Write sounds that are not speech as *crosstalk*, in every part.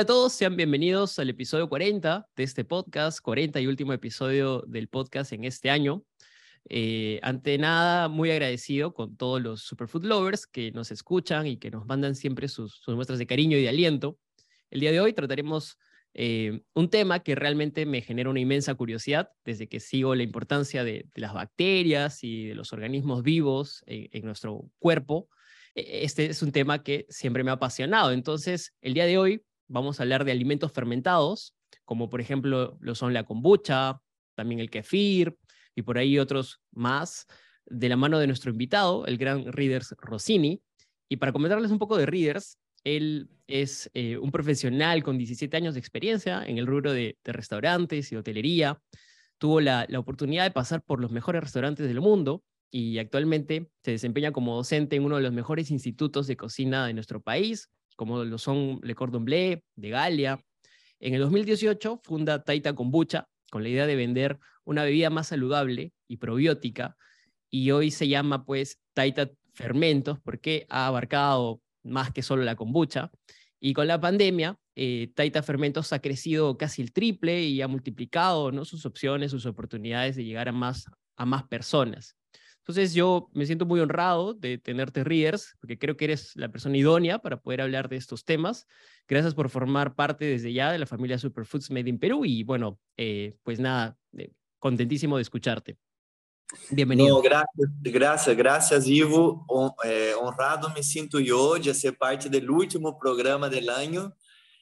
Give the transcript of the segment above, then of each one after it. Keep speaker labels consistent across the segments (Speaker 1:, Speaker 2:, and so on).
Speaker 1: Hola a todos, sean bienvenidos al episodio 40 de este podcast, 40 y último episodio del podcast en este año. Eh, ante nada, muy agradecido con todos los Superfood Lovers que nos escuchan y que nos mandan siempre sus, muestras de cariño y de aliento. El día de hoy trataremos eh, un tema que realmente me genera una inmensa curiosidad desde que sigo la importancia de, las bacterias y de los organismos vivos en nuestro cuerpo. E, este es un tema que siempre me ha apasionado. Entonces, el día de hoy vamos a hablar de alimentos fermentados, como por ejemplo lo son la kombucha, también el kefir y por ahí otros más, de la mano de nuestro invitado, el gran Readers Rossini. Y para comentarles un poco de Readers, él es eh, un profesional con 17 años de experiencia en el rubro de, restaurantes y hotelería. Tuvo la, oportunidad de pasar por los mejores restaurantes del mundo y actualmente se desempeña como docente en uno de los mejores institutos de cocina de nuestro país, como lo son Le Cordon Bleu, de Galia. En el 2018 funda Taita Kombucha con la idea de vender una bebida más saludable y probiótica y hoy se llama pues Taita Fermentos porque ha abarcado más que solo la kombucha. Y con la pandemia, eh, Taita Fermentos ha crecido casi el triple y ha multiplicado ¿no? sus opciones, sus oportunidades de llegar a más, a más personas. Entonces yo me siento muy honrado de tenerte, Readers, porque creo que eres la persona idónea para poder hablar de estos temas. Gracias por formar parte desde ya de la familia Superfoods Made in Perú y bueno, eh, pues nada, eh, contentísimo de escucharte. Bienvenido.
Speaker 2: No, gracias, gracias, gracias, Ivo. Eh, honrado me siento yo de ser parte del último programa del año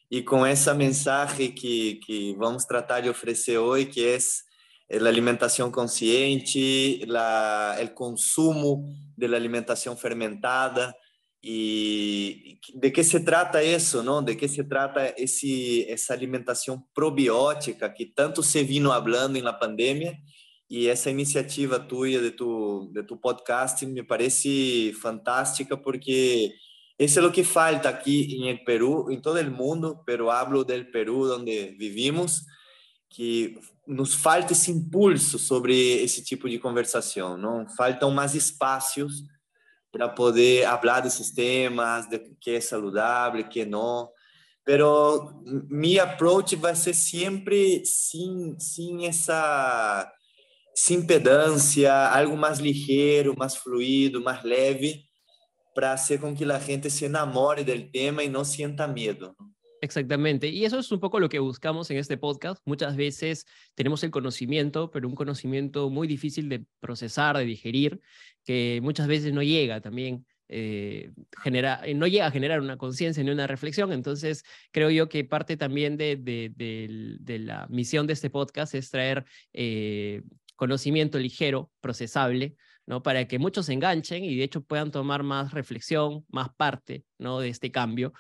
Speaker 2: y con esa mensaje que, que vamos tratar de ofrecer hoy, que es la alimentación consciente, la, el consumo de la alimentación fermentada y de qué se trata eso, ¿no? De qué se trata esse, esa alimentación probiótica que tanto se vino hablando en la pandemia y esa iniciativa tuya de tu, de tu podcast me parece fantástica porque eso es lo que falta aquí en el Perú, en todo el mundo, pero hablo del Perú donde vivimos, que nos falta esse impulso sobre esse tipo de conversação, não faltam mais espaços para poder falar desses temas, de que é saudável, que não. Pero mi approach vai ser sempre sem, sem essa sem pedância, algo mais ligeiro, mais fluido, mais leve, para hacer com que a gente se enamore do tema e não sinta medo.
Speaker 1: Exactamente. Y eso es un poco lo que buscamos en este podcast. Muchas veces tenemos el conocimiento, pero un conocimiento muy difícil de procesar, de digerir, que muchas veces no llega también. Eh, genera, eh, no llega a generar una conciencia ni una reflexión. Entonces, creo yo que parte también de, la misión de este podcast es traer eh, conocimiento ligero, procesable, ¿no? para que muchos se enganchen y de hecho puedan tomar más reflexión, más parte ¿no? de este cambio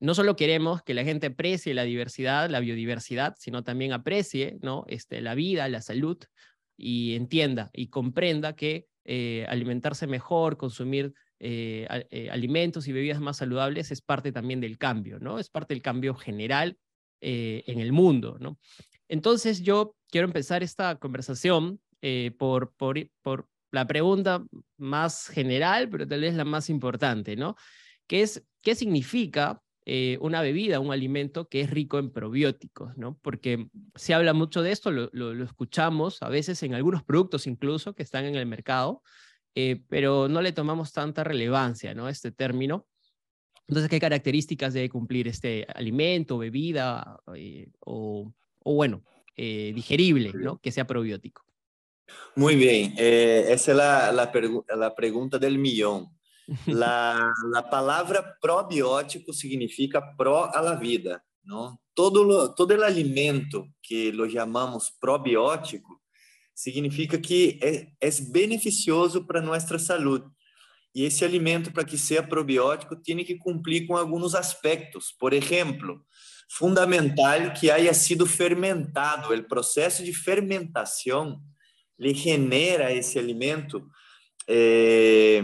Speaker 1: no solo queremos que la gente aprecie la diversidad, la biodiversidad, sino también aprecie ¿no? este, la vida, la salud y entienda y comprenda que eh, alimentarse mejor, consumir eh, eh, alimentos y bebidas más saludables es parte también del cambio, ¿no? Es parte del cambio general en el mundo, ¿no? Entonces yo quiero empezar esta conversación por, por, por la pregunta más general, pero tal vez la más importante, ¿no? Que es, ¿qué significa eh, una bebida, un alimento que es rico en probióticos, ¿no? Porque se habla mucho de esto, lo, escuchamos a veces en algunos productos incluso que están en el mercado, eh, pero no le tomamos tanta relevancia, ¿no? Este término. Entonces, ¿qué características debe cumplir este alimento, bebida eh, o, bueno, digerible, ¿no? Que sea probiótico.
Speaker 2: Muy bien, esa es la, la, la pregunta del millón. La, la palavra probiótico significa pró a la vida, não? Todo todo o alimento que lo chamamos probiótico significa que é, é beneficioso para nossa saúde. E esse alimento, para que seja probiótico, tem que cumprir com alguns aspectos. Por exemplo, fundamental que haya sido fermentado. O processo de fermentação lhe genera esse alimento eh,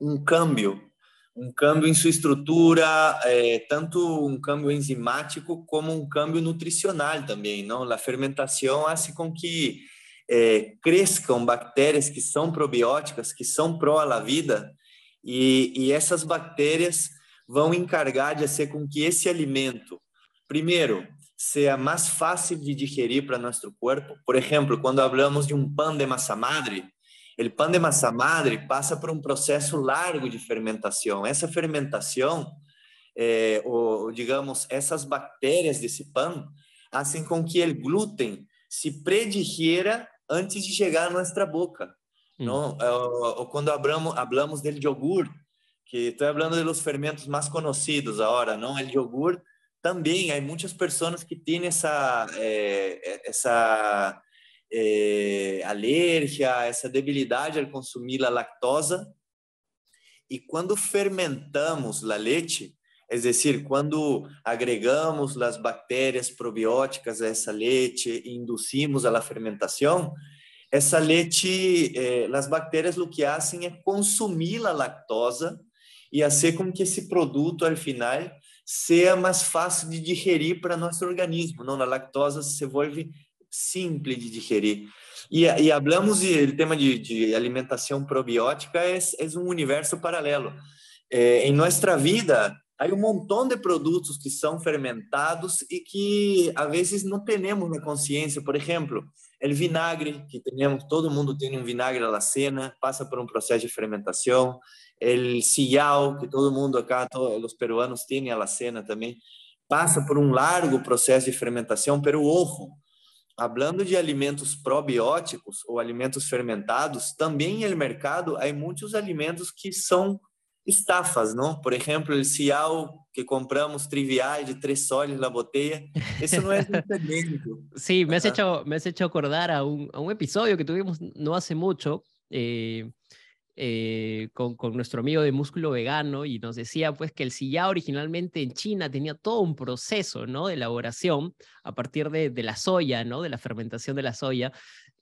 Speaker 2: um câmbio, um câmbio em sua estrutura, eh, tanto um câmbio enzimático como um câmbio nutricional também. Não, a fermentação faz com que eh, cresçam bactérias que são probióticas, que são pró à vida, e, e essas bactérias vão encargar de fazer com que esse alimento Primeiro, seja mais fácil de digerir para nosso corpo. Por exemplo, quando falamos de um pão de massa madre, o pão de massa madre passa por um processo largo de fermentação. Essa fermentação, eh, ou digamos, essas bactérias desse pão, fazem com que o glúten se predigiera antes de chegar à nossa boca. Hum. Não? Ou, ou quando hablamos, hablamos del yogur, que estou falando dos fermentos mais conhecidos agora, não? O yogur também há muitas pessoas que têm essa é, essa é, alergia, essa debilidade ao consumir a lactosa. E quando fermentamos a leite, é decir, quando agregamos as bactérias probióticas a essa leite e induzimos a fermentação, essa leite, eh, as bactérias o que fazem é consumir a lactosa e fazer com que esse produto, ao final, seja mais fácil de digerir para nosso organismo. Não, a lactose se volve simples de digerir. E, e hablamos do tema de, de, alimentação probiótica é, é um universo paralelo. É, em nossa vida, há um montão de produtos que são fermentados e que às vezes não temos na consciência. Por exemplo, o vinagre, que temos, todo mundo tem um vinagre à cena, passa por um processo de fermentação el sillao, que todo mundo acá, todos os peruanos têm la cena também, passa por um largo processo de fermentação, pero ojo, hablando de alimentos probióticos ou alimentos fermentados, também no mercado há muitos alimentos que são estafas, não? Por exemplo, o cial que compramos trivial de três soles na botella, isso não é entendimento.
Speaker 1: Sí, me has, hecho, me has hecho acordar a un, a un episodio que tuvimos no hace mucho, eh, Eh, con, nuestro amigo de músculo vegano y nos decía pues que el sillao originalmente en China tenía todo un proceso ¿no? de elaboración a partir de, de, la soya, ¿no? de la fermentación de la soya,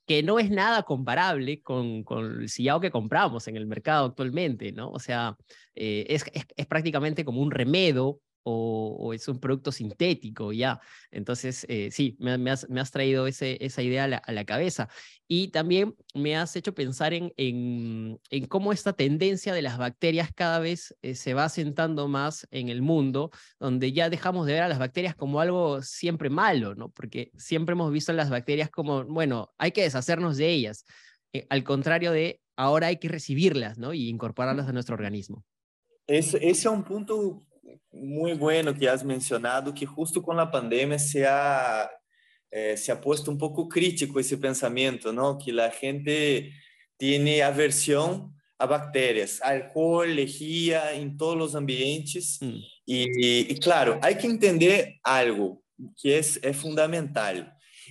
Speaker 1: que no es nada comparable con, con el sillao que compramos en el mercado actualmente, ¿no? O sea, eh, es prácticamente como un remedo o, es un producto sintético, ya. Entonces, eh, sí, me, has, me, has, traído ese, esa idea a la, cabeza. Y también me has hecho pensar en, en, en, cómo esta tendencia de las bacterias cada vez eh, se va asentando más en el mundo, donde ya dejamos de ver a las bacterias como algo siempre malo, ¿no? Porque siempre hemos visto a las bacterias como, bueno, hay que deshacernos de ellas. Eh, al contrario de, ahora hay que recibirlas, ¿no? Y incorporarlas a nuestro organismo.
Speaker 2: Ese, ese es un punto muito bueno que has mencionado, que justo com a pandemia se ha, eh, se ha puesto um pouco crítico esse pensamento, não? Que a gente tem aversão a bactérias, álcool, lejía em todos os ambientes. E, e, claro, há que entender algo que é, é fundamental.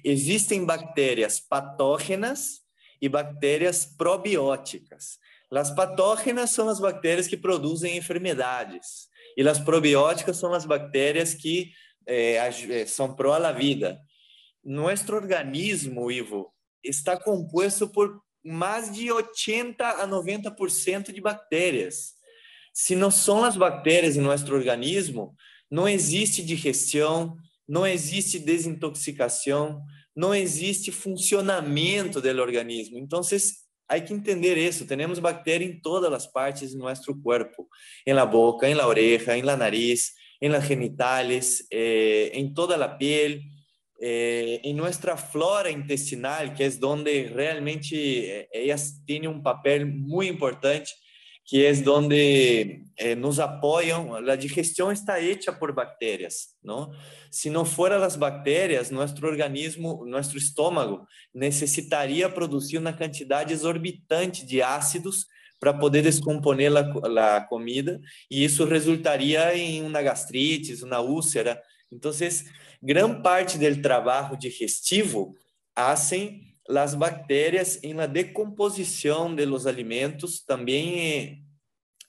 Speaker 2: Existem bactérias patógenas e bactérias probióticas. As patógenas são as bactérias que produzem enfermidades. E as probióticas são as bactérias que é, é são pró a vida. Nosso organismo, Ivo, está composto por mais de 80 a 90% de bactérias. Se não são as bactérias em nosso organismo, não existe digestão, não existe desintoxicação, não existe funcionamento do organismo. Então, Hay que entender eso. Tenemos bacterias en todas las partes de nuestro cuerpo, en la boca, en la oreja, en la nariz, en las genitales, eh, en toda la piel, eh, en nuestra flora intestinal, que es donde realmente eh, ellas tienen un papel muy importante que é onde eh, nos apoiam. A digestão está hecha por bactérias, não? Se não foram as bactérias, nosso organismo, nosso estômago necessitaria produzir uma quantidade exorbitante de ácidos para poder descomponer a, a comida e isso resultaria em uma gastrite, uma úlcera. Então, grande parte do trabalho digestivo hacen las bacterias en la decomposición de los alimentos, también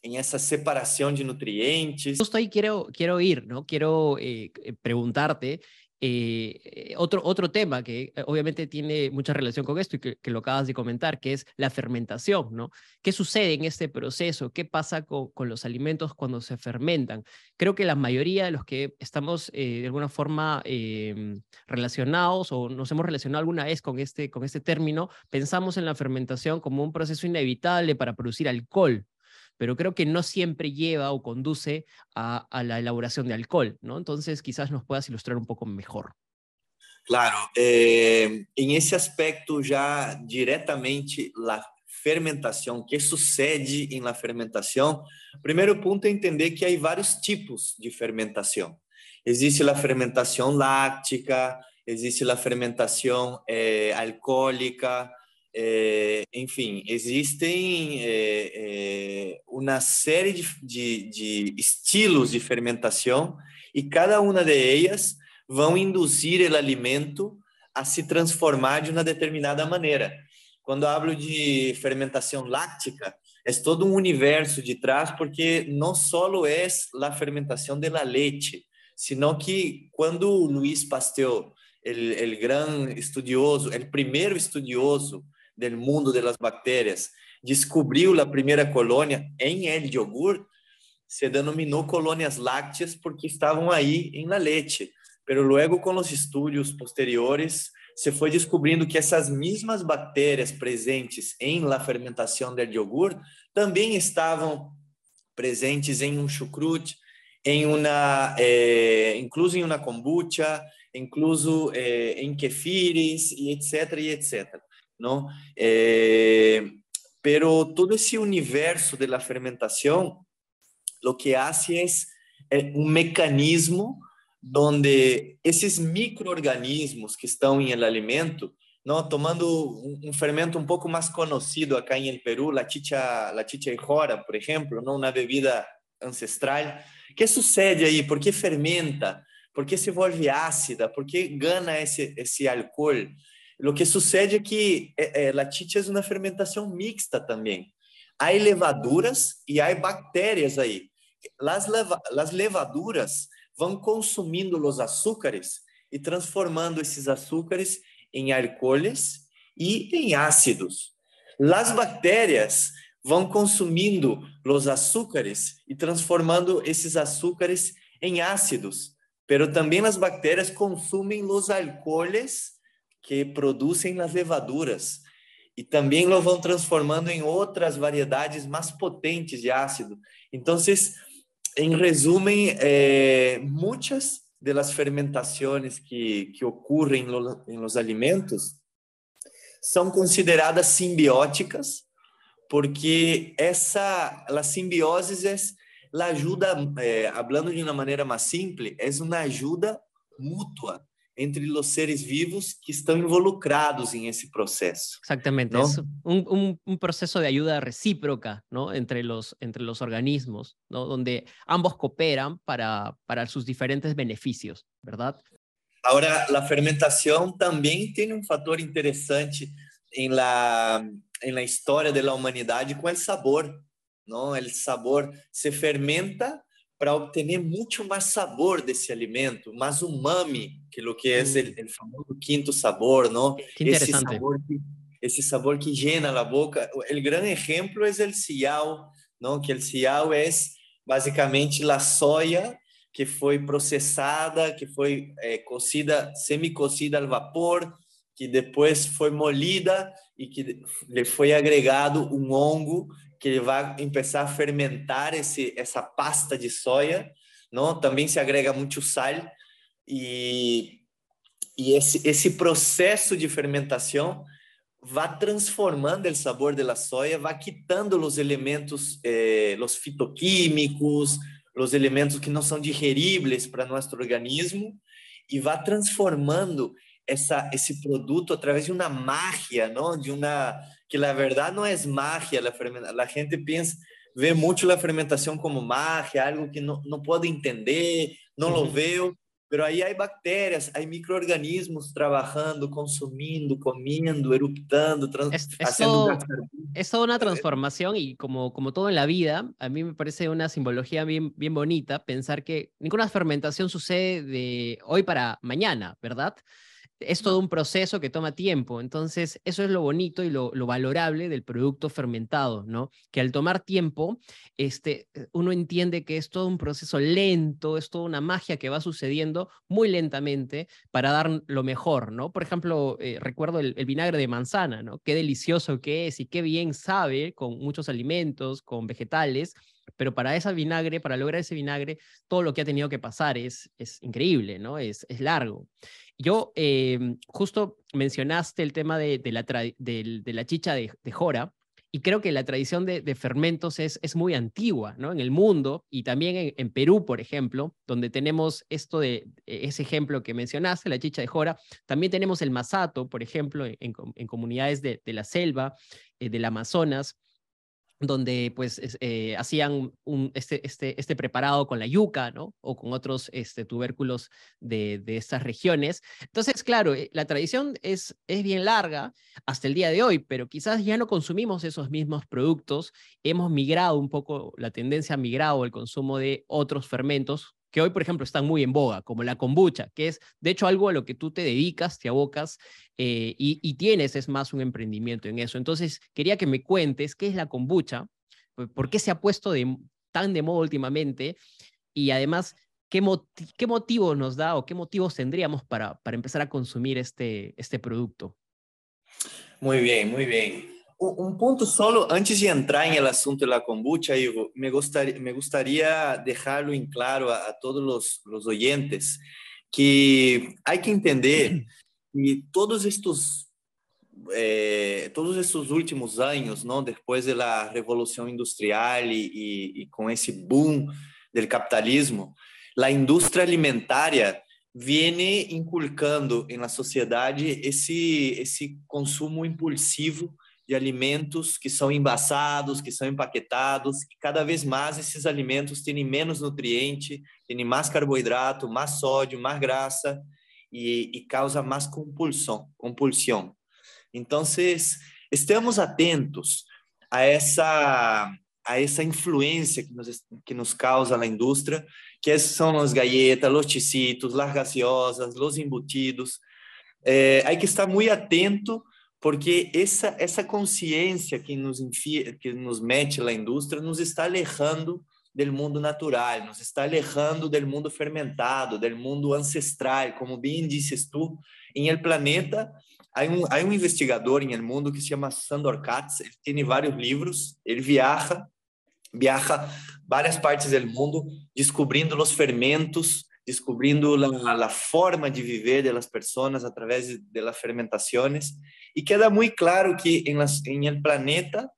Speaker 2: en esa separación de nutrientes.
Speaker 1: Justo ahí quiero, quiero ir, ¿no? Quiero eh, eh, preguntarte eh, otro, otro tema que obviamente tiene mucha relación con esto y que, lo acabas de comentar, que es la fermentación, ¿no? ¿Qué sucede en este proceso? ¿Qué pasa con, con los alimentos cuando se fermentan? Creo que la mayoría de los que estamos de alguna forma em, relacionados o nos hemos relacionado alguna vez con este, con este término, pensamos en la fermentación como un proceso inevitable para producir alcohol, pero creo que no siempre lleva o conduce a, la elaboración de alcohol, ¿no? Entonces quizás nos puedas ilustrar un poco mejor.
Speaker 2: Claro, eh, en ese aspecto ya directamente la fermentación, que sucede en la fermentación, primeiro punto é entender que há vários tipos de fermentação. Existe a fermentação láctica, existe a fermentação eh, é, enfim, existem é, é, uma série de, de, de, estilos de fermentação e cada uma delas vão induzir o alimento a se transformar de uma determinada maneira. Quando hablo de fermentação láctica, é todo um universo de trás, porque não só é a fermentação da leite, sino que quando Luiz Pasteur, o grande estudioso, o primeiro estudioso del mundo de las bactérias, descobriu a primeira colônia em el yogur, se denominou colônias lácteas porque estavam aí em la leite. Pero luego com os estudos posteriores se foi descobrindo que essas mesmas bactérias presentes em la fermentação del yogur também estavam presentes em um chucrute, em uma, eh, incluso em uma kombucha, incluso eh, em kefires e etc e etc. ¿no? Eh, pero todo ese universo de la fermentación lo que hace es eh, un mecanismo donde esses microorganismos que estão em el alimento, não tomando um, fermento um pouco mais conhecido acá em el Peru, la chicha, la chicha jora, por exemplo, não na bebida ancestral. O que sucede aí? Por que fermenta? Por que se volve ácida? Por que gana esse, esse álcool? O que sucede é que é, é, é uma fermentação mixta também. Há levaduras e há bactérias aí. Las, leva, las levaduras vão consumindo os açúcares e transformando esses açúcares em alcooles e em ácidos. Las bactérias vão consumindo os açúcares e transformando esses açúcares em ácidos. Pero também as bactérias consumem os alcooles que produzem as levaduras e também lo vão transformando em outras variedades mais potentes de ácido. Então, em resumo, eh, muitas das fermentações que, que ocorrem em los alimentos são consideradas simbióticas, porque essa a simbiose é a ajuda, eh, falando de uma maneira mais simples, é uma ajuda mútua entre os seres vivos que estão involucrados em esse processo.
Speaker 1: Exatamente, ¿no? es un, un, un, proceso de ayuda recíproca ¿no? entre, los, entre los organismos, ¿no? donde ambos cooperan para, para sus diferentes beneficios, ¿verdad?
Speaker 2: Agora, a fermentação também tem um fator interessante em la, em la história da humanidade com o sabor. O sabor se fermenta para obter muito mais sabor desse alimento, mais umami, que é o que é o famoso quinto sabor, não?
Speaker 1: esse sabor
Speaker 2: que esse sabor que llena a boca. O grande exemplo é o cial, não? Que o cial é basicamente a soja que foi processada, que foi é, cocida, semi-cocida ao vapor, que depois foi molida e que lhe foi agregado um hongo que vai começar a fermentar esse, essa pasta de soja, não? Também se agrega muito sal e, e esse, esse processo de fermentação vai transformando o sabor da soja, vai quitando os elementos, eh, os fitoquímicos, os elementos que não são digeríveis para nosso organismo e vai transformando essa, esse produto através de uma magia, não? De uma que la verdad no es magia, la gente piensa, ve mucho la fermentación como magia, algo que no, no puedo entender, no lo veo, pero aí há bactérias, há microorganismos trabalhando, consumindo, comiendo, eruptando,
Speaker 1: es, todo, es, toda una transformación y como, como todo en la vida, a mí me parece una simbología bien, bien bonita pensar que ninguna fermentación sucede de hoy para mañana, ¿verdad? Es todo un proceso que toma tiempo. Entonces, eso es lo bonito y lo, valorable del producto fermentado, ¿no? Que al tomar tiempo, este, eh, uno entiende que es todo un proceso lento, es toda una magia que va sucediendo muy lentamente para dar lo mejor, ¿no? Por ejemplo, eh, recuerdo el, el, vinagre de manzana, ¿no? Qué delicioso que es y qué bien sabe con muchos alimentos, con vegetales pero para ese vinagre, para lograr ese vinagre, todo lo que ha tenido que pasar es, es increíble, ¿no? Es, es largo. Yo, em, justo mencionaste el tema de, de, la, de, la, chicha de, Jora, y creo que la tradición de, fermentos es, es, muy antigua, ¿no? En el mundo y también en, Perú, por ejemplo, donde tenemos esto de ese ejemplo que mencionaste, la chicha de Jora. También tenemos el masato, por ejemplo, en, en comunidades de, la selva, eh, del Amazonas donde pues eh, hacían un, este, este, este preparado con la yuca, ¿no? O con otros este, tubérculos de, de estas regiones. Entonces, claro, eh, la tradición es, es bien larga hasta el día de hoy, pero quizás ya no consumimos esos mismos productos. Hemos migrado un poco, la tendencia ha migrado al consumo de otros fermentos que hoy, por ejemplo, están muy en boga, como la kombucha, que es, de hecho, algo a lo que tú te dedicas, te abocas eh, y, tienes, es más un emprendimiento en eso. Entonces, quería que me cuentes qué es la kombucha, por qué se ha puesto de, tan de moda últimamente y además, ¿qué, motivos nos da o qué motivos tendríamos para, para empezar a consumir este, este producto?
Speaker 2: Muy bien, muy bien. Um ponto solo, antes de entrar em assunto da kombucha, Ivo, me gostaria, me gostaria deixá-lo em claro a, a todos os, os oyentes que há que entender *clears throat* que todos estes eh, todos esses últimos anos, não, depois da revolução industrial e, e, e com esse boom do capitalismo, a indústria alimentária vem inculcando na sociedade esse esse consumo impulsivo de alimentos que são embaçados, que são empaquetados, que cada vez mais esses alimentos têm menos nutriente, têm mais carboidrato, mais sódio, mais graça e, e causa mais compulsão, compulsão. Então, estamos atentos a essa a essa influência que nos, que nos causa a indústria, que são as galletas, os chicitos, as gaseosas, os embutidos. É, que estar muito atento porque essa essa consciência que nos enfia, que nos mete a indústria nos está alejando do mundo natural, nos está alejando do mundo fermentado, do mundo ancestral, como bem disse tu, em el planeta há um, há um investigador em el mundo que se chama Sandor Katz, ele tem vários livros, ele viaja, viaja várias partes do mundo descobrindo os fermentos descobrindo a forma de viver das pessoas através de las fermentações e queda muito claro que em, las, en el planeta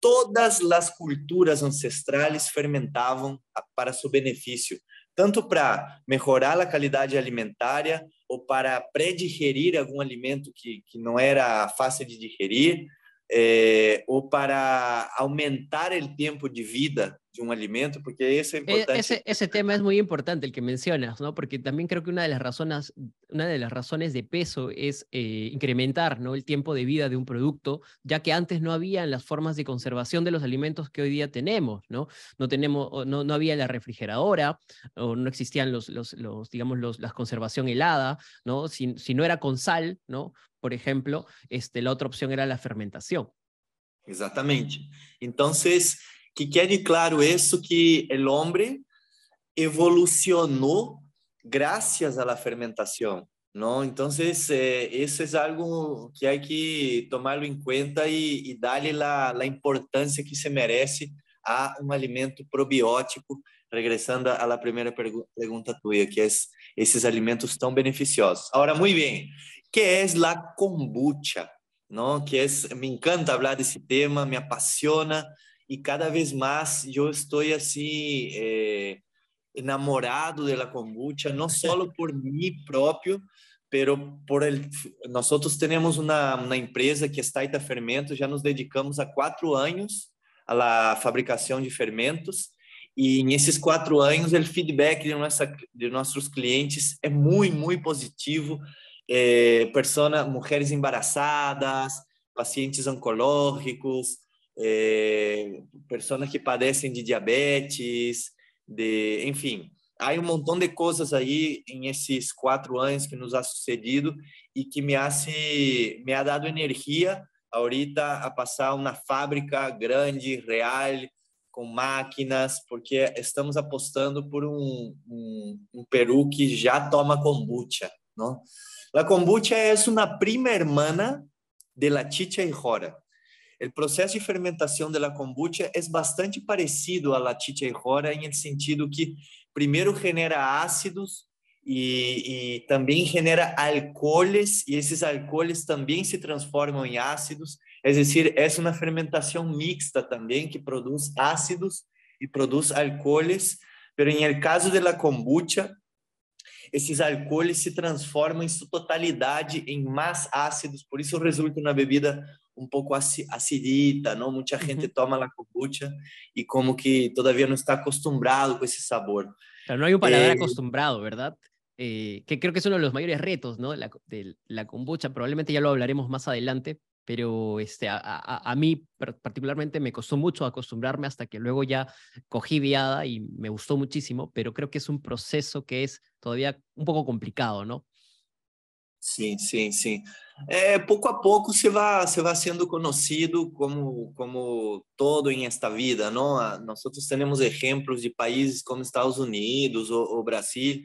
Speaker 2: todas as culturas ancestrales fermentavam para seu benefício, tanto para melhorar a qualidade alimentaria ou para pré-digerir algum alimento que, que não era fácil de digerir, eh, ou para aumentar o tempo de vida de un alimento, porque es
Speaker 1: e, importante. Ese, ese, tema es muy importante, el que mencionas, ¿no? Porque también creo que una de las razones, una de las razones de peso es eh, incrementar, ¿no? El tiempo de vida de un producto, ya que antes no había las formas de conservación de los alimentos que hoy día tenemos, ¿no? No tenemos, no, no había la refrigeradora, o no existían los, los, los digamos, los, la conservación helada, ¿no? Si, si no era con sal, ¿no? Por ejemplo, este, la otra opción era la fermentación.
Speaker 2: Exatamente. Entonces, que quede claro isso que o homem evolucionou graças à fermentação, não? Então, eh, isso é algo que há que tomá-lo em conta e, e dar-lhe a importância que se merece a um alimento probiótico, regressando à primeira pergunta tua, que é esses alimentos tão beneficiosos. Agora, muito bem, que é a kombucha? Não? Que é, me encanta falar desse tema, me apaixona, y cada vez más yo estoy así eh, enamorado de la kombucha, no solo *laughs* por mí propio, pero por el... Nosotros tenemos una, una empresa que está Ita Fermentos, já nos dedicamos há quatro anos à fabricação de fermentos E nesses quatro anos, o feedback de, nossa, de nossos clientes é muito, muito positivo. É, persona, mulheres embaraçadas, pacientes oncológicos, é, pessoas que padecem de diabetes, de, enfim, há um montão de coisas aí nesses quatro anos que nos ha sucedido e que me ha, se, me ha dado energia ahorita a passar uma fábrica grande, real, com máquinas, porque estamos apostando por um, um, um Peru que já toma kombucha, não? A kombucha é uma prima hermana de la chicha e jora. O processo de fermentação da kombucha é bastante parecido à la chicha e jora em sentido que primeiro genera ácidos e, também genera alcooles e esses alcooles também se transformam em ácidos. É decir, é uma fermentação mixta também que produz ácidos e produz alcooles, pero em el caso de la kombucha, esses alcooles se transformam em sua totalidade em mais ácidos, por isso resulta uma bebida um pouco acidita, não? Muita gente toma a kombucha e como que todavia não está acostumbrado com esse sabor.
Speaker 1: Claro, no hay un paladar eh, acostumbrado, ¿verdad? Eh, que creo que es uno de los mayores retos ¿no? la, de la kombucha, probablemente ya lo hablaremos más adelante, pero este, a, a, a, mí particularmente me costó mucho acostumbrarme hasta que luego ya cogí viada y me gustó muchísimo, pero creo que es un proceso que es todavía un poco complicado, ¿no?
Speaker 2: Sim, sim, sim. É, pouco a pouco você vai, você vai sendo conhecido como, como todo em esta vida, não? Nós temos exemplos de países como Estados Unidos ou, ou Brasil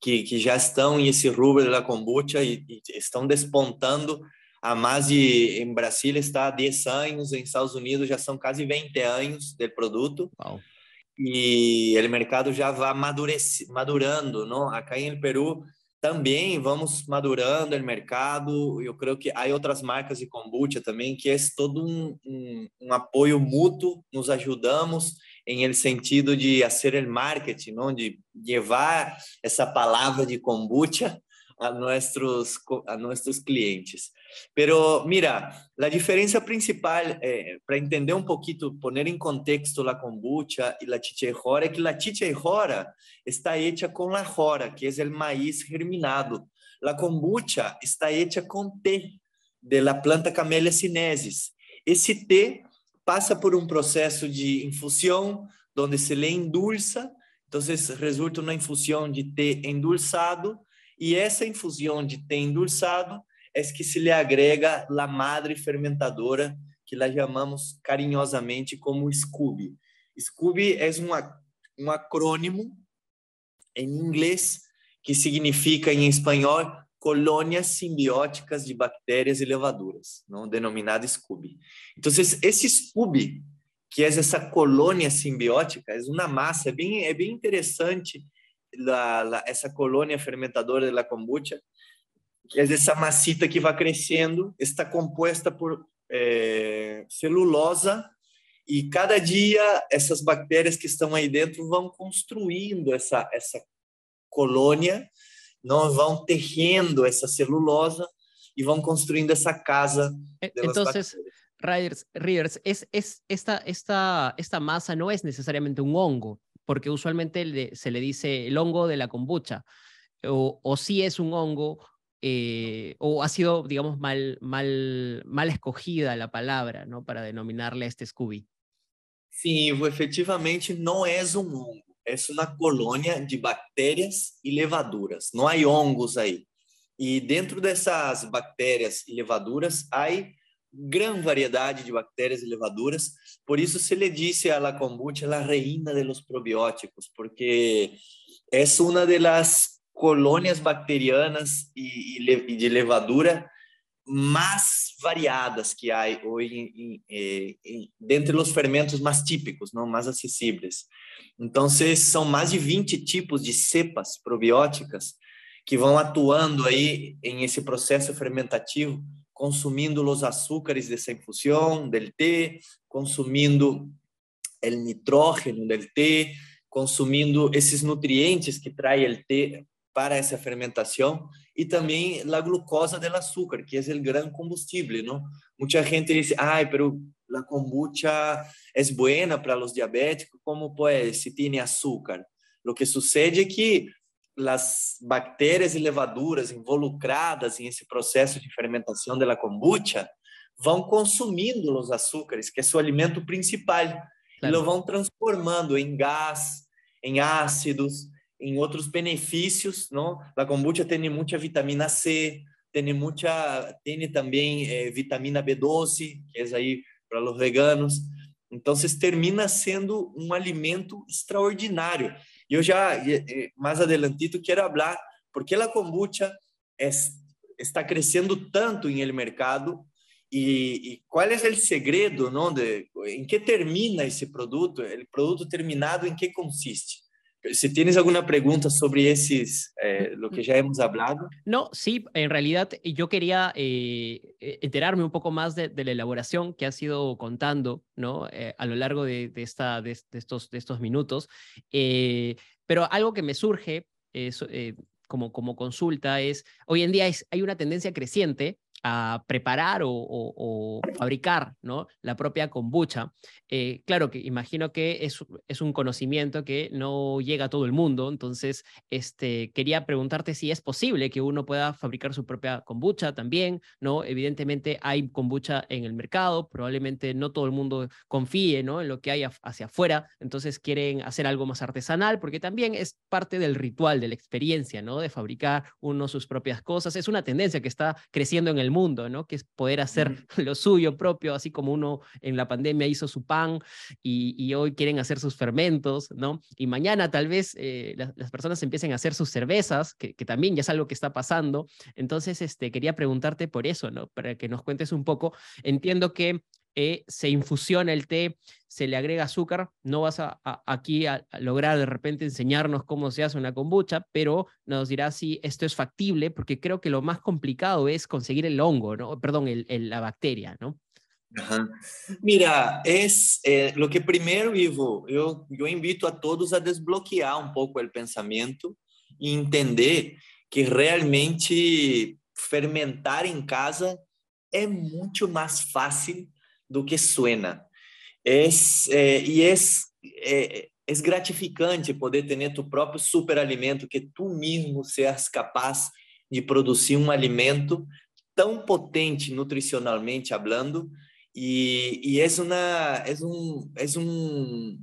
Speaker 2: que, que já estão em esse rubro da kombucha e, e estão despontando a mais de em Brasília está há 10 anos, em Estados Unidos já são quase 20 anos do produto. E o mercado já vai madurando, não? Acá em Peru também vamos madurando o mercado. Eu creio que há outras marcas de kombucha também que é todo um, um, um apoio mútuo, nos ajudamos em el sentido de fazer o marketing, não? de levar essa palavra de kombucha a nossos a nossos clientes. Pero mira, la diferencia principal, eh, para entender un poquito, poner en contexto la kombucha y la chicha de jora, es que la chicha de jora está hecha con la jora, que es el maíz germinado. La kombucha está hecha con té de la planta Camellia sinensis. Esse té passa por um processo de infusão, onde se le endulça, então resulta uma infusão de té endulçado, e essa infusão de té endulçado é que se lhe agrega la madre fermentadora, que la chamamos carinhosamente como SCOOBY. SCOOBY é um, um acrônimo em inglês que significa em espanhol colônias simbióticas de bactérias e levaduras, não denominada SCOOBY. Então, esse SCOOBY, que é essa colônia simbiótica, é uma massa, é bem, é bem interessante la, la, essa colônia fermentadora da kombucha, que é essa massita que vai crescendo, está composta por é, celulosa e cada dia essas bactérias que estão aí dentro vão construindo essa essa colônia, não vão tejendo essa celulosa e vão construindo essa casa.
Speaker 1: Então, Riders, Riders es, es, esta, esta, esta masa no es necesariamente un hongo, porque usualmente se le dice el hongo de la kombucha, o, sí es un hongo eh, o ha sido, digamos, mal, mal, mal escogida la palabra, ¿no? Para denominarle a este Scooby.
Speaker 2: Sim, efetivamente não é um hongo, é uma colônia de bactérias e levaduras. Não há hongos aí. E dentro dessas bactérias e levaduras há grande variedade de bactérias e levaduras. Por isso se lhe disse a la kombucha a reina de los probióticos, porque é uma das colônias bacterianas e, e, de levadura mais variadas que há hoje em, em, em, dentre os fermentos mais típicos, não mais acessíveis. Então, são mais de 20 tipos de cepas probióticas que vão atuando aí em esse processo fermentativo, consumindo os açúcares dessa infusão del té, consumindo o nitrógeno del té, consumindo esses nutrientes que traz o té para essa fermentação e também a glucosa do açúcar, que é o grande combustível, não? Muita gente diz, ai, pero a kombucha é buena para os diabéticos, como pues se tem açúcar. O que sucede é que as bactérias e levaduras involucradas em esse processo de fermentação da kombucha vão consumindo os açúcares, que é seu alimento principal, claro. e vão transformando em gás, em ácidos, em outros benefícios, não? A kombucha tem muita vitamina C, tem muita, tem também eh, vitamina B12, que é aí para os veganos. Então, termina sendo um alimento extraordinário. E eu já, mais adelantito, quero falar porque a kombucha é, está crescendo tanto em el mercado e, e qual é o segredo, não? De, em que termina esse produto? O produto terminado em que consiste? Si tienes alguna pregunta sobre esos, eh, lo que ya hemos hablado.
Speaker 1: No, sí, en realidad yo quería eh, e, enterarme un poco más de, la elaboración que has ido contando ¿no? Eh, a lo largo de, esta, de, estos, de estos minutos. pero algo que me surge como, como consulta es, hoy en día hay una tendencia creciente a preparar o, fabricar ¿no? la propia kombucha. Eh, claro que imagino que es, es, un conocimiento que no llega a todo el mundo, entonces este, quería preguntarte si es posible que uno pueda fabricar su propia kombucha también, ¿no? Evidentemente hay kombucha en el mercado, probablemente no todo el mundo confíe ¿no? en lo que hay hacia afuera, entonces quieren hacer algo más artesanal, porque también es parte del ritual, de la experiencia, ¿no? De fabricar uno sus propias cosas. Es una tendencia que está creciendo en el mundo, ¿no? Que es poder hacer *laughs* lo suyo propio, así como uno en la pandemia hizo su pan y, hoy quieren hacer sus fermentos, ¿no? Y mañana tal vez eh, las, personas empiecen a hacer sus cervezas, que, también ya es algo que está pasando. Entonces, este, quería preguntarte por eso, ¿no? Para que nos cuentes un poco. Entiendo que eh, se infusiona el té, se le agrega azúcar, no vas a, aquí a, lograr de repente enseñarnos cómo se hace una kombucha, pero nos dirá si esto es factible, porque creo que lo más complicado es conseguir el hongo, ¿no? Perdón, el, la bacteria, ¿no?
Speaker 2: Mira, es eh, lo que primero, Ivo, yo, yo invito a todos a desbloquear un poco el pensamiento y entender que realmente fermentar en casa é muito mais fácil do que suena. É, e é, é, gratificante poder ter tu próprio superalimento, que tu mesmo seas capaz de produzir um alimento tão potente nutricionalmente falando e, e é uma é um é um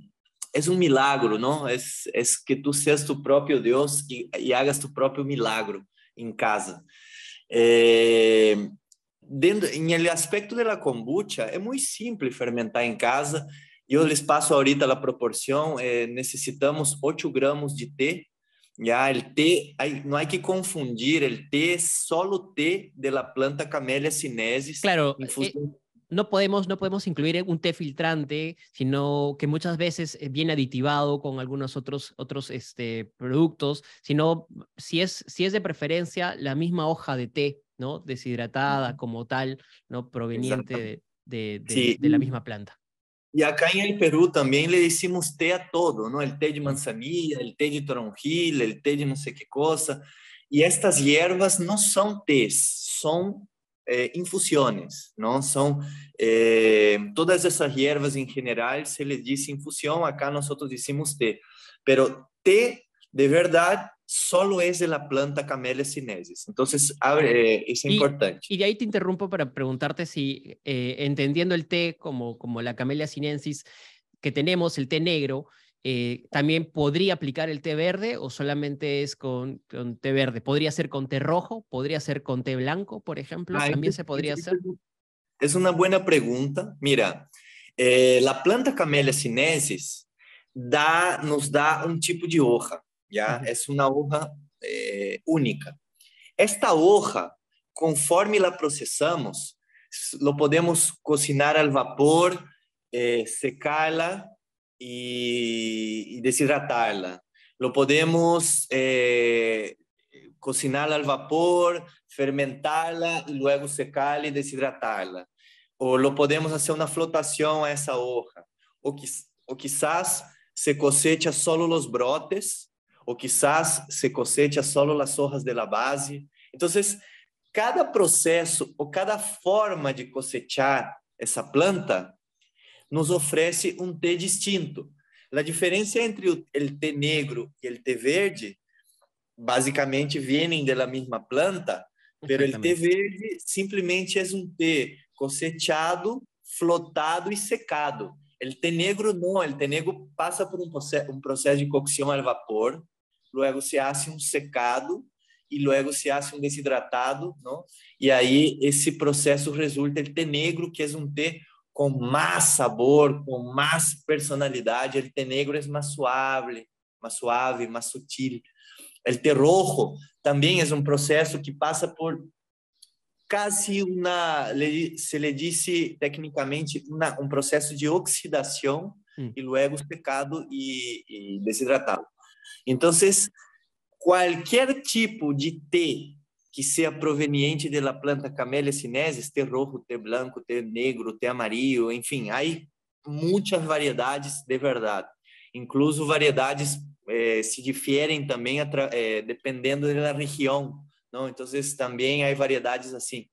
Speaker 2: é um milagro, não? É, é que tu seas tu próprio Deus e, e hagas tu próprio milagro em casa. É, dentro, em el aspecto da kombucha, é muito simples fermentar em casa. Eu les passo ahorita a proporção. Eh, necessitamos 8 gramos de té. Ya, el té, hay, no hay que confundir el té, solo té de la planta Camellia sinensis.
Speaker 1: Claro, eh, no podemos, no podemos incluir un té filtrante, sino que muchas veces eh, viene aditivado con algunos otros, otros este, productos, sino si es, si es de preferencia la misma hoja de té ¿no? Deshidratada como tal, ¿no? Proveniente de, de, de, la misma planta.
Speaker 2: Y acá en el Perú también le decimos té a todo, ¿no? El té de manzanilla, el té de toronjil, el té de no sé qué cosa. Y estas hierbas no son tés, son eh, infusiones, ¿no? Son eh, todas esas hierbas en general se les dice infusión, acá nosotros decimos té, pero té de verdad solo es de la planta Camellia sinensis. Entonces, eh, es importante.
Speaker 1: Y de ahí te interrumpo para preguntarte si, eh, entendiendo el té como, como la Camellia sinensis que tenemos, el té negro, eh, ¿también podría aplicar el té verde o solamente es con, con, té verde? ¿Podría ser con té rojo? ¿Podría ser con té blanco, por ejemplo? Ah, ¿También se podría hacer?
Speaker 2: Es una buena pregunta. Mira, la planta Camellia sinensis da, nos da un tipo de hoja. Ya es una hoja eh, única. Esta hoja, conforme la procesamos, lo podemos cocinar al vapor, eh, secarla y, y, deshidratarla. Lo podemos eh, cocinar al vapor, fermentarla y luego secarla y deshidratarla. O lo podemos hacer una flotación a esa hoja. O, o quizás se cosecha solo los brotes ou quizás se cosecha solo as hojas de la base. Então, cada processo ou cada forma de cosechar essa planta nos oferece um té distinto. A diferença entre o té negro e o té verde, basicamente, vêm da mesma planta, mas o té verde simplesmente é um té cosechado, flotado e secado. O té negro não, o té negro passa por um processo, um processo de cocção ao vapor, luego se hace um secado e luego se hace um desidratado, não? E aí esse processo resulta o té negro, que é um té com mais sabor, com mais personalidade. O té negro é mais suave, mais suave, mais sutil. O té rojo também é um processo que passa por quase uma, se lhe disse tecnicamente, uma, um processo de oxidação hum. e luego secado e, e desidratado. Então, qualquer tipo de té que seja proveniente da planta Camellia sinensis, té rojo, té branco, té negro, té amarillo, enfim, há muitas variedades de verdade. Incluso variedades eh, se diferem também eh, dependendo da região não? Então, também há variedades assim.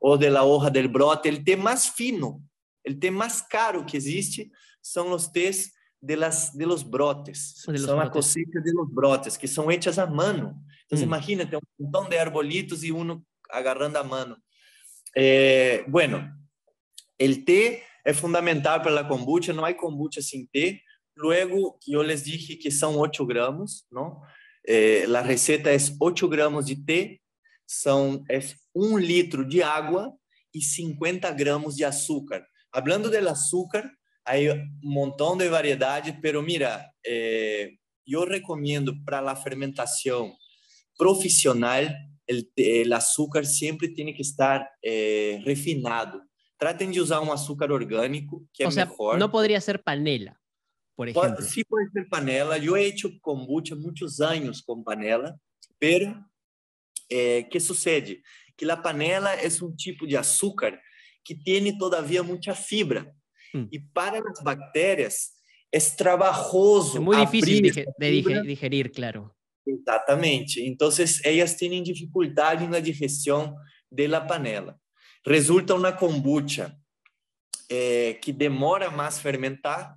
Speaker 2: Ou de la hoja del brote, ele tem mais fino, ele tem mais caro que existe, são os tés de, las, de los brotes, de são brotes. a cosecha de los brotes, que são hechas a mano. Então, hum. imagina, tem um montão de arbolitos e um agarrando a mano. Eh, bueno, el té é fundamental para a kombucha, não há kombucha sem té. Luego, eu les dije que são 8 gramos, não? Eh, a receita é 8 gramos de té são é um litro de água e 50 gramos de açúcar. Hablando del açúcar, hay un montón de variedades, pero mira, eh, yo recomiendo para la fermentación profissional, el, el, azúcar sempre tem que estar eh, refinado. Tratem de usar um açúcar orgânico, que é o sea, melhor.
Speaker 1: Não poderia ser panela, por exemplo.
Speaker 2: Pode, sim, pode ser panela. Eu he hecho kombucha muitos anos com panela, pero é, que sucede? Que a panela é um tipo de açúcar que tem, todavia, muita fibra. Hum. E para as bactérias é trabalhoso.
Speaker 1: É muito difícil de, de digerir, claro.
Speaker 2: Exatamente. Então, elas têm dificuldade na digestão da panela. Resulta uma kombucha é, que demora mais fermentar,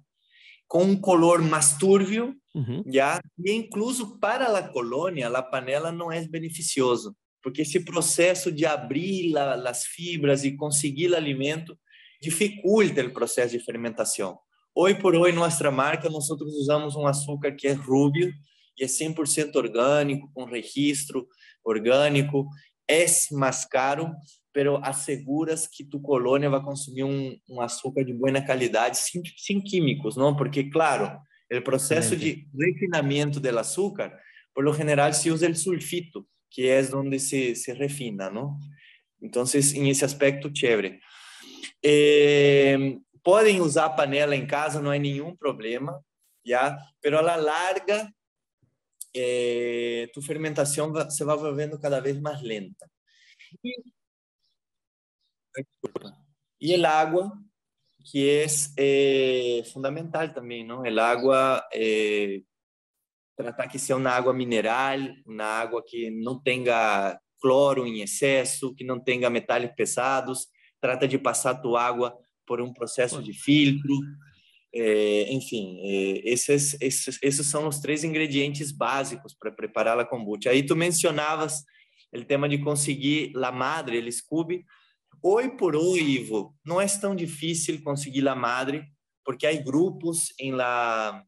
Speaker 2: com um color mais túrbio, uhum. já e incluso para a colônia, a panela não é beneficioso, porque esse processo de abrir as fibras e conseguir o alimento dificulta o processo de fermentação. Hoje por hoje, nossa marca, nós usamos um açúcar que é rubio e é 100% orgânico, com registro orgânico, é mais caro, pero aseguras que tu colônia vai consumir um, um açúcar de boa qualidade, sem, sem químicos, não? Porque, claro, o processo de refinamento do açúcar, por lo general se usa o sulfito, que é onde se, se refina, não? Então, em esse aspecto, chévere. Eh, podem usar panela em casa, não é nenhum problema, já? Pero a la larga, eh, tu fermentação se vai volvendo cada vez mais lenta. E e el agua, que es eh, fundamental también, ¿no? El agua, eh, tratar que sea una agua mineral, una agua que no tenga cloro en exceso, que no tenga metales pesados, trata de pasar tu agua por um processo de filtro, é, enfim, é, esses, esses, esses são os três ingredientes básicos para preparar a kombucha. Aí tu mencionavas o tema de conseguir la madre, el scooby, Hoje por hoje, Ivo, não é tão difícil conseguir a madre, porque há grupos em la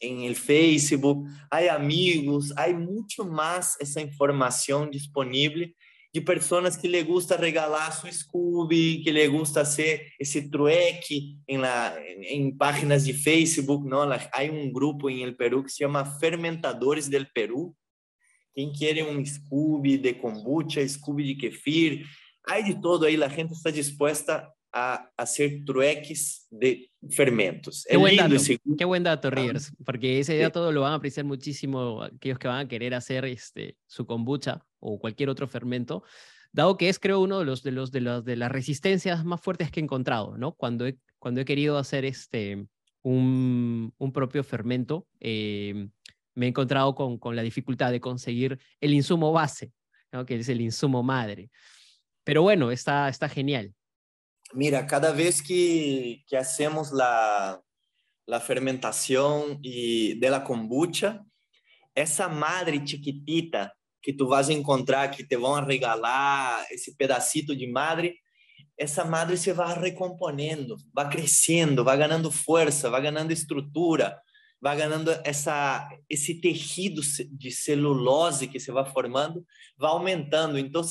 Speaker 2: em el Facebook, há amigos, há muito mais essa informação disponível de pessoas que le gusta regalar su Scooby, que le gusta hacer esse trueque em, la, em páginas de Facebook, não? Há um grupo em el Perú que se chama Fermentadores del Perú. Quem quer um Scooby de kombucha, Scooby de kefir, Hay de todo ahí, la gente está dispuesta a hacer trueques de fermentos.
Speaker 1: Qué, buen dato, qué buen dato, porque ese dato lo van a apreciar muchísimo aquellos que van a querer hacer este, su kombucha o cualquier otro fermento, dado que es, creo, uno de los de los de las de las resistencias más fuertes que he encontrado, ¿no? Cuando he, cuando he querido hacer este un, un propio fermento, eh, me he encontrado con, con la dificultad de conseguir el insumo base, ¿no? que es el insumo madre. Pero bueno, está, está genial.
Speaker 2: Mira, cada vez que, que hacemos la, la fermentación y de la kombucha, essa madre chiquitita que tu vas encontrar, que te vão regalar esse pedacito de madre, essa madre se vai recomponendo, vai crescendo, vai ganhando força, vai ganhando estrutura, vai ganhando essa esse tecido de celulose que se vai formando, vai aumentando. Então,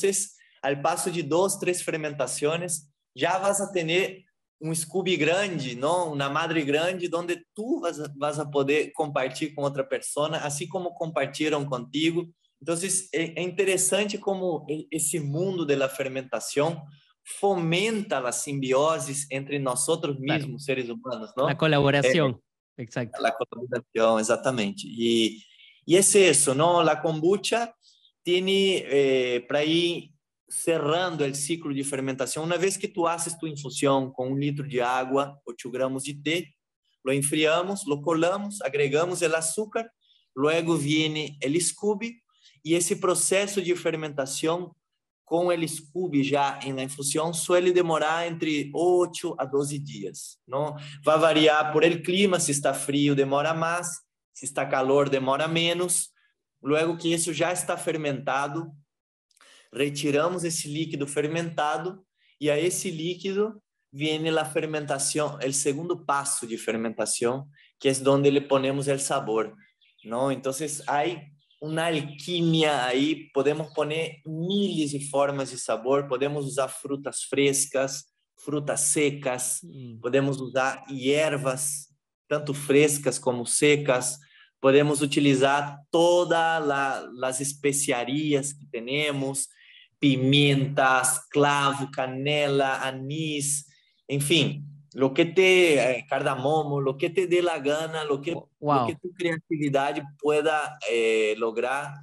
Speaker 2: ao passo de duas, três fermentações, já vas a ter um Scooby grande, não, uma madre grande, onde tu vas, vas a poder compartilhar com outra pessoa, assim como compartilharam contigo. Então, é interessante como esse mundo da fermentação fomenta a simbiose entre nós outros mesmos, claro. seres humanos, não?
Speaker 1: A colaboração, é, exacto.
Speaker 2: A colaboração, exatamente. E, e é isso, não? A kombucha tem eh, para ir cerrando o ciclo de fermentação, uma vez que tu haces tu infusão com um litro de água, 8 gramas de té, lo enfriamos, lo colamos, agregamos o açúcar, luego viene el scooby e esse processo de fermentação com o scooby já em la infusão suele demorar entre 8 a 12 dias, não? Vai variar por el clima, se está frio demora mais, se está calor demora menos. Luego que isso já está fermentado, retiramos esse líquido fermentado e a esse líquido viene a fermentação, o segundo passo de fermentação, que é onde le ponemos o sabor, não? Então, há uma alquimia aí, podemos poner miles de formas de sabor, podemos usar frutas frescas, frutas secas, mm. podemos usar ervas, tanto frescas como secas, podemos utilizar todas as especiarias que temos, pimentas, clavo, canela, anís, enfim, lo que te, eh, cardamomo, lo que te dé la gana, lo que, wow. lo que tu creatividad pueda eh, lograr.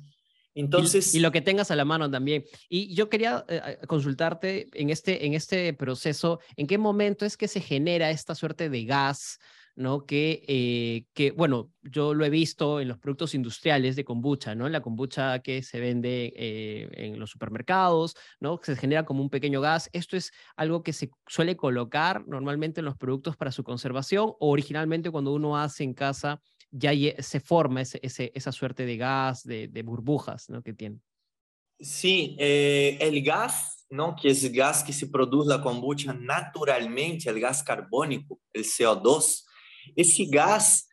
Speaker 2: Entonces,
Speaker 1: y, y, lo que tengas a la mano también. Y yo quería eh, consultarte en este, en este proceso, ¿en qué momento es que se genera esta suerte de gas? ¿No? Que, eh, que, bueno, yo lo he visto en los productos industriales de kombucha, ¿no? La kombucha que se vende eh, en los supermercados, ¿no? Se genera como un pequeño gas. ¿Esto es algo que se suele colocar normalmente en los productos para su conservación o originalmente cuando uno hace en casa ya se forma ese, ese, esa suerte de gas, de, de burbujas, ¿no? Que tiene.
Speaker 2: Sí, eh, el gas, ¿no? Que es el gas que se produce la kombucha naturalmente, el gas carbónico, el CO2, esse gás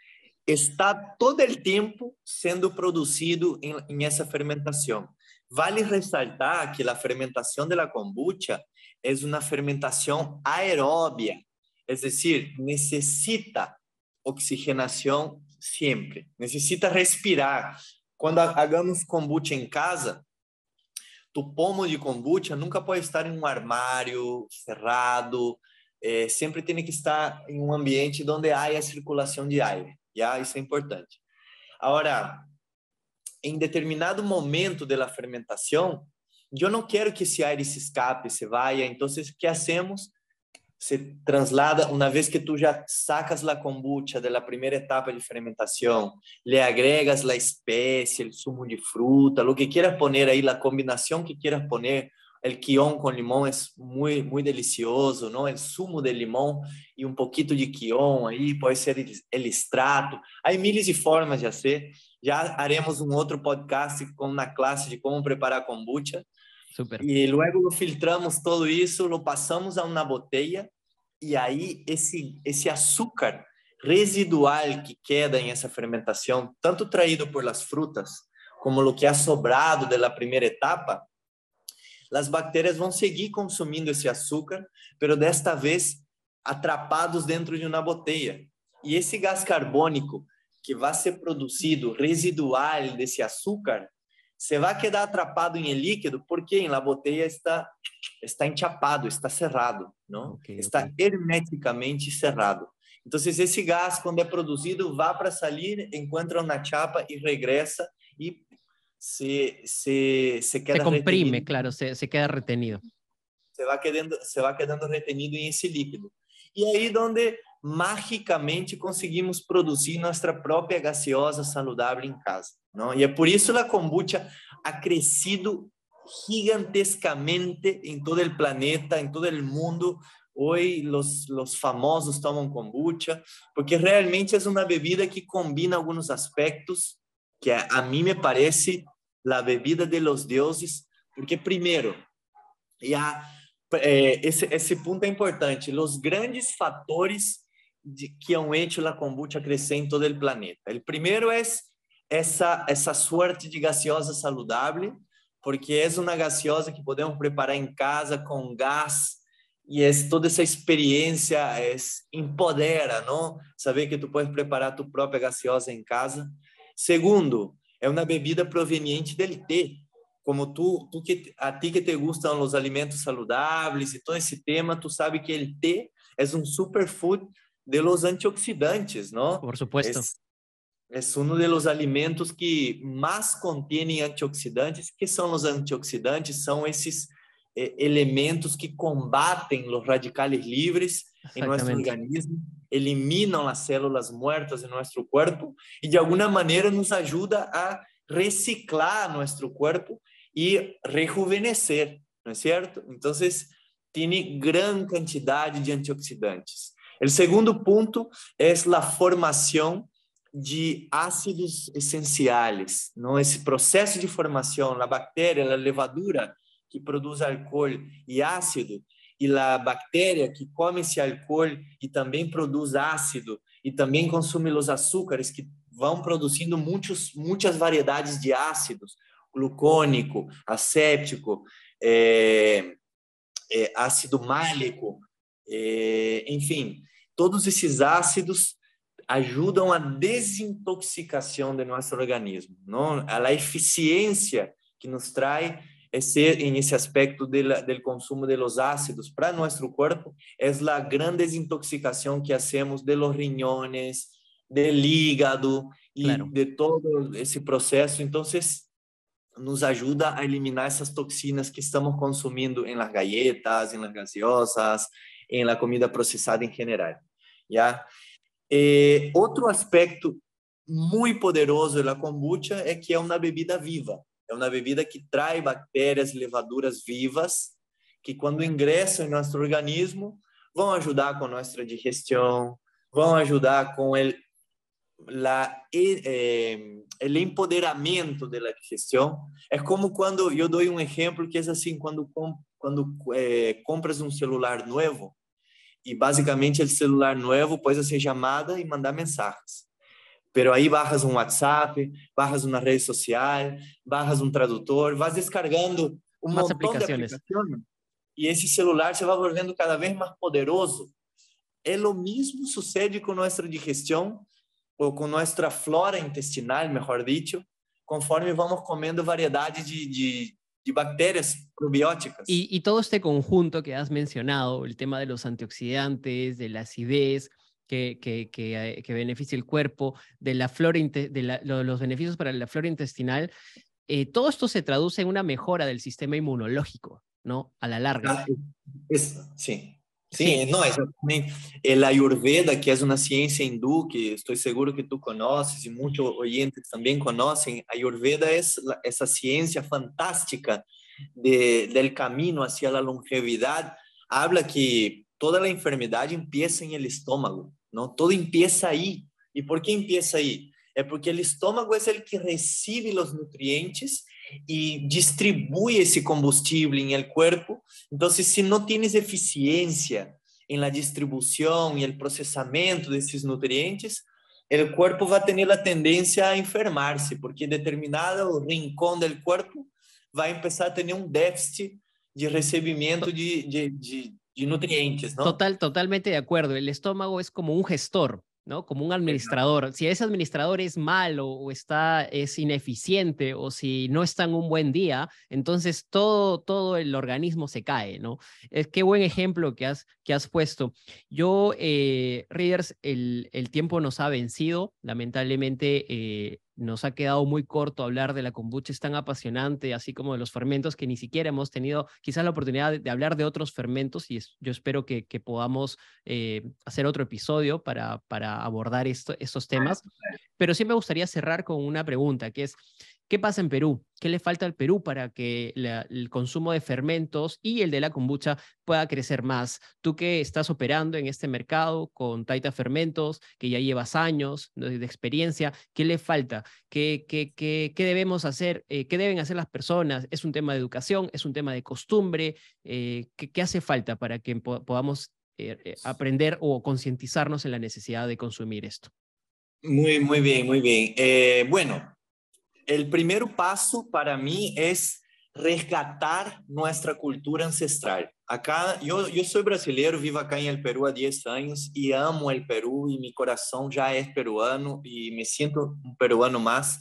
Speaker 2: está todo o tempo sendo produzido em, em essa fermentação. Vale ressaltar que a fermentação da kombucha é uma fermentação aeróbia, é decir, necessita oxigenação sempre, necessita respirar. Quando hagamos kombucha em casa, tu pomo de kombucha nunca pode estar em um armário cerrado, é, sempre tem que estar em um ambiente onde há a circulação de ar. Já isso é importante. Agora, em determinado momento da fermentação, eu não quero que esse ar se escape, se vá. Então, o que hacemos? Se traslada, uma vez que tu já sacas a kombucha da primeira etapa de fermentação, le agregas a espécie, o sumo de fruta, o que quieras poner aí, a combinação que quieras poner, El quión con limón es muy, muy delicioso, ¿no? El zumo de limón y un poquito de quión ahí, puede ser el extrato. Hay miles de formas de hacer. Ya haremos un otro podcast con una clase de cómo preparar kombucha.
Speaker 1: Super.
Speaker 2: Y luego lo filtramos todo eso, lo pasamos a una botella y ahí ese, ese azúcar residual que queda en esa fermentación, tanto traído por las frutas como lo que ha sobrado de la primera etapa, as bactérias vão seguir consumindo esse açúcar, pero desta vez atrapados dentro de uma botella. E esse gás carbônico que vai ser produzido residual desse açúcar, você vai quedar atrapado em líquido porque em la botella está está enchapado, está cerrado, não? Okay, está okay. hermeticamente cerrado. Então, esse gás, quando é produzido, vai para sair, encontra na chapa e regressa e se, se, se queda
Speaker 1: Se comprime,
Speaker 2: retenido.
Speaker 1: claro, se, se queda retenido.
Speaker 2: Se va, quedando, se va quedando retenido en ese líquido. E aí donde magicamente conseguimos produzir nossa própria gaseosa saudável em casa. Não? E é por isso a kombucha ha crescido gigantescamente em todo o planeta, em todo o mundo, hoje os, os famosos tomam kombucha, porque realmente é uma bebida que combina alguns aspectos que a mim me parece a bebida de los deuses, porque primeiro, já eh, esse, esse ponto é importante, os grandes fatores de, que han hecho a kombucha crescer em todo o planeta. O primeiro é essa essa suerte de gaseosa saludável, porque é uma gaseosa que podemos preparar em casa com gás e é toda essa experiência é, empodera, não? Saber que tu podes preparar tu própria gaseosa em casa. Segundo, é uma bebida proveniente del té. Como tu, tu que a ti que te gustam os alimentos saludáveis e todo esse tema, tu sabe que o té é um superfood de los antioxidantes, ¿no?
Speaker 1: Por supuesto.
Speaker 2: Es, es, uno de los alimentos que más contienen antioxidantes. ¿Qué son los antioxidantes? Son esos eh, elementos que combatem os radicales livres em nosso organismo, eliminam as células muertas em nosso corpo e de alguma maneira nos ajuda a reciclar nosso corpo e rejuvenescer, não é certo? Então, tem grande quantidade de antioxidantes. O segundo ponto é a formação de ácidos essenciais, não esse processo de formação, a bactéria, a levadura que produz álcool e ácido, e a bactéria que come esse álcool e também produz ácido e também consome os açúcares que vão produzindo muitos, muitas variedades de ácidos, glucônico, asséptico, é, é, ácido málico, é, enfim, todos esses ácidos ajudam a desintoxicação do nosso organismo, não? A eficiência que nos traz esse, em esse aspecto do, consumo de los ácidos para nosso corpo é a grande desintoxicação que hacemos de los riñones, del hígado e claro. de todo esse processo. Então, nos ajuda a eliminar essas toxinas que estamos consumindo em las galletas, em las gaseosas, em la comida processada em geral. ¿ya? Eh, outro aspecto muito poderoso da kombucha é que é uma bebida viva. É uma bebida que traz bactérias e levaduras vivas que, quando ingressam em nosso organismo, vão ajudar com nossa digestão, vão ajudar com o la, eh, el empoderamento da digestão. É como quando eu dou um exemplo que é assim quando eh, compras um celular novo y básicamente el celular nuevo puede hacer llamada y mandar mensajes. Pero aí bajas um WhatsApp, bajas uma rede social, bajas um tradutor, vas descargando um montão aplicaciones. de aplicações e esse celular se vai volvendo cada vez mais poderoso. É o mesmo sucede com nossa digestão ou com nossa flora intestinal, melhor dito, conforme vamos comendo variedade de, de, de bacterias probióticas.
Speaker 1: Y, todo este conjunto que has mencionado, el tema de los antioxidantes, de la acidez, que, que, que, eh, beneficia el cuerpo, de, la flora de los beneficios para la flora intestinal, eh, todo esto se traduce en una mejora del sistema inmunológico, ¿no? A la larga.
Speaker 2: Ah, sí. Sí, no, exatamente. El Ayurveda, que es una ciencia hindú que estoy seguro que tú conoces y muchos oyentes también conocen, Ayurveda es la, esa ciencia fantástica de, del camino hacia la longevidad. Habla que toda la enfermedad empieza en el estómago, ¿no? Todo empieza ahí. ¿Y por qué empieza ahí? É porque o estômago é o que recebe os nutrientes e distribui esse combustível em el corpo. Então, se não tienes eficiência em la distribuição e el processamento desses nutrientes, o corpo vai ter a tendência a enfermar-se, porque determinado rincão do corpo vai começar a ter um déficit de recebimento de, de, de, nutrientes. ¿no?
Speaker 1: Total, totalmente de acuerdo. El estómago es como un gestor. ¿no? Como un administrador. Si ese administrador es malo o está, es ineficiente o si no está en un buen día, entonces todo, todo el organismo se cae, ¿no? Es qué buen ejemplo que has, que has puesto. Yo, eh, Readers, el, el tiempo nos ha vencido. Lamentablemente, eh, nos ha quedado muy corto hablar de la kombucha, es tan apasionante, así como de los fermentos, que ni siquiera hemos tenido quizás la oportunidad de, hablar de otros fermentos y yo espero que, que podamos eh, hacer otro episodio para, para abordar esto, estos temas. Pero sí me gustaría cerrar con una pregunta, que es, ¿Qué pasa en Perú? ¿Qué le falta al Perú para que el consumo de fermentos y el de la kombucha pueda crecer más? Tú que estás operando en este mercado con Taita Fermentos, que ya llevas años de, experiencia, ¿qué le falta? ¿Qué, debemos hacer? Eh, ¿Qué deben hacer las personas? ¿Es un tema de educación? ¿Es un tema de costumbre? Eh, ¿qué, hace falta para que podamos eh, aprender o concientizarnos en la necesidad de consumir esto?
Speaker 2: Muy, muy bien, muy bien. bueno, el primer paso para mí es resgatar nuestra cultura ancestral. Acá, yo, yo soy brasileiro, vivo acá en el Perú há 10 años y amo el Perú y mi corazón ya es peruano y me siento un peruano más.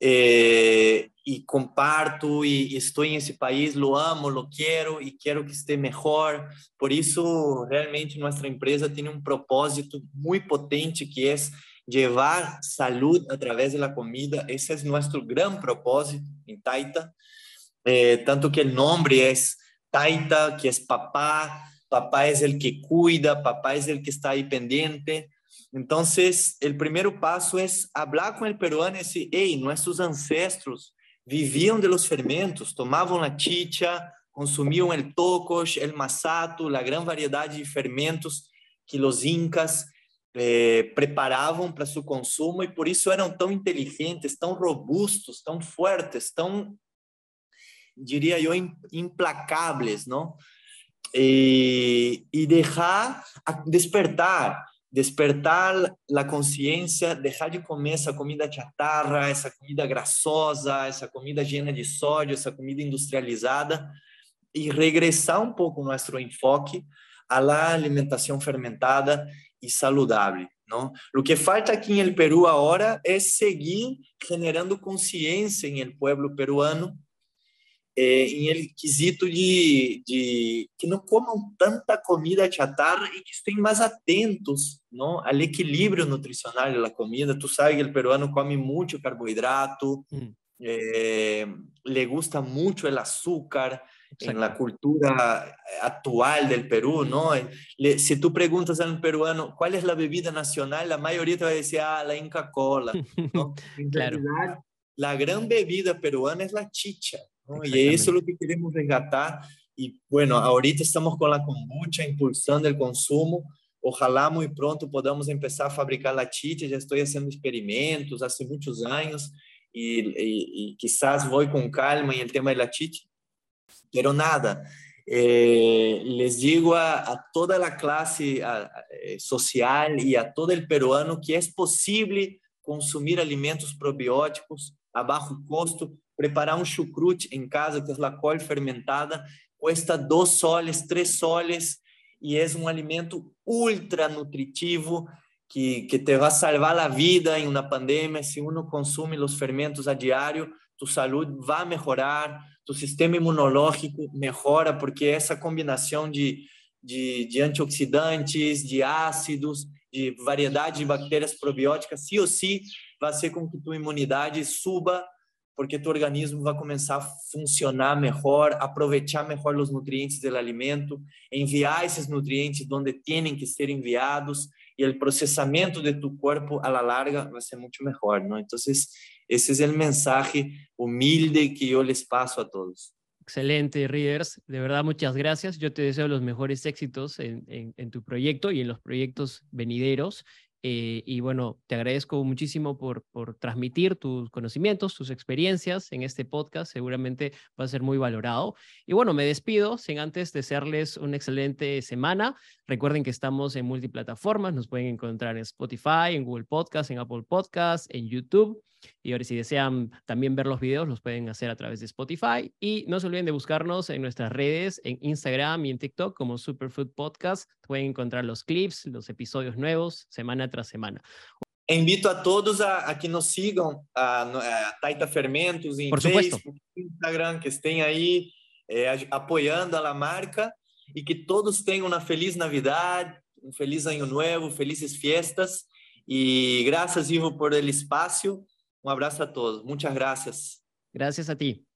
Speaker 2: Eh, comparto y, estoy en ese país, lo amo, lo quiero y quiero que esté mejor. Por eso realmente nuestra empresa tiene un propósito muy potente que es llevar salud a través de la comida. Ese es nuestro gran propósito en Taita. Eh, tanto que el nombre es Taita, que es papá, papá es el que cuida, papá es el que está ahí pendiente. Entonces, el primer paso es hablar con el peruano y decir, hey, nuestros ancestros vivían de los fermentos, tomaban la chicha, consumían el tocos, el masato, la gran variedad de fermentos que los incas eh, preparavam para seu consumo e por isso eram tão inteligentes, tão robustos, tão fortes, tão, diria eu, implacáveis, não? E, e deixar despertar, despertar a consciência, deixar de comer essa comida chatarra, essa comida grasosa, essa comida llena de sódio, essa comida industrializada e regressar um pouco nosso enfoque à alimentação fermentada y saludable. ¿no? Lo que falta aquí en el Perú ahora es seguir generando conciencia en el pueblo peruano eh, en el quesito de, de, que no coman tanta comida chatarra y que estén más atentos ¿no? al equilibrio nutricional de la comida. Tú sabes que el peruano come mucho carbohidrato, mm. eh, le gusta mucho el en la cultura actual del Perú, ¿no? Si tú preguntas a un peruano cuál es la bebida nacional, la mayoría te va a decir, ah, la Inca Cola, ¿no? *laughs* En claro. realidad, la gran bebida peruana es la chicha, ¿no? Y eso es lo que queremos resgatar. Y bueno, ahorita estamos con la kombucha impulsando el consumo. Ojalá muy pronto podamos empezar a fabricar la chicha. Ya estoy haciendo experimentos hace muchos años y, y, y quizás voy con calma en el tema de la chicha pero nada. Eh, les digo a, toda la clase eh, social y a todo el peruano que es posible consumir alimentos probióticos a bajo costo, preparar un chucrute en casa, que es la col fermentada, cuesta dos soles, tres soles y es un alimento ultra nutritivo que, que te va a salvar la vida en una pandemia. Si uno consume los fermentos a diario, tu salud va a mejorar, tu sistema imunológico melhora, porque essa combinação de, de, de antioxidantes, de ácidos, de variedade de bactérias probióticas, sim ou sim, vai ser com que tua imunidade suba, porque tu organismo vai começar a funcionar melhor, aproveitar melhor os nutrientes do alimento, enviar esses nutrientes onde têm que ser enviados, e o processamento de tu corpo a la larga vai ser muito melhor, não? Então, Ese es el mensaje humilde que yo les paso a todos.
Speaker 1: Excelente, Readers. De verdad, muchas gracias. Yo te deseo los mejores éxitos en, en, tu proyecto y en los proyectos venideros. Eh, y bueno, te agradezco muchísimo por, por transmitir tus conocimientos, tus experiencias en este podcast. Seguramente va a ser muy valorado. Y bueno, me despido sin antes desearles una excelente semana. Recuerden que estamos en multiplataformas. Nos pueden encontrar en Spotify, en Google Podcast, en Apple Podcast, en YouTube. Y ahora si desean también ver los videos, los pueden hacer a través de Spotify. Y no se olviden de buscarnos en nuestras redes, en Instagram y en TikTok como Superfood Podcast. Pueden encontrar los clips, los episodios nuevos, semana tras semana.
Speaker 2: Invito a todos a, que nos sigan a, Taita Fermentos en Facebook, Instagram, que estén ahí eh, apoyando a la marca y que todos tengan una feliz Navidad, un feliz año nuevo, felices fiestas. Y gracias, Ivo, por el espacio. Un abrazo a todos. Muchas gracias.
Speaker 1: Gracias a ti.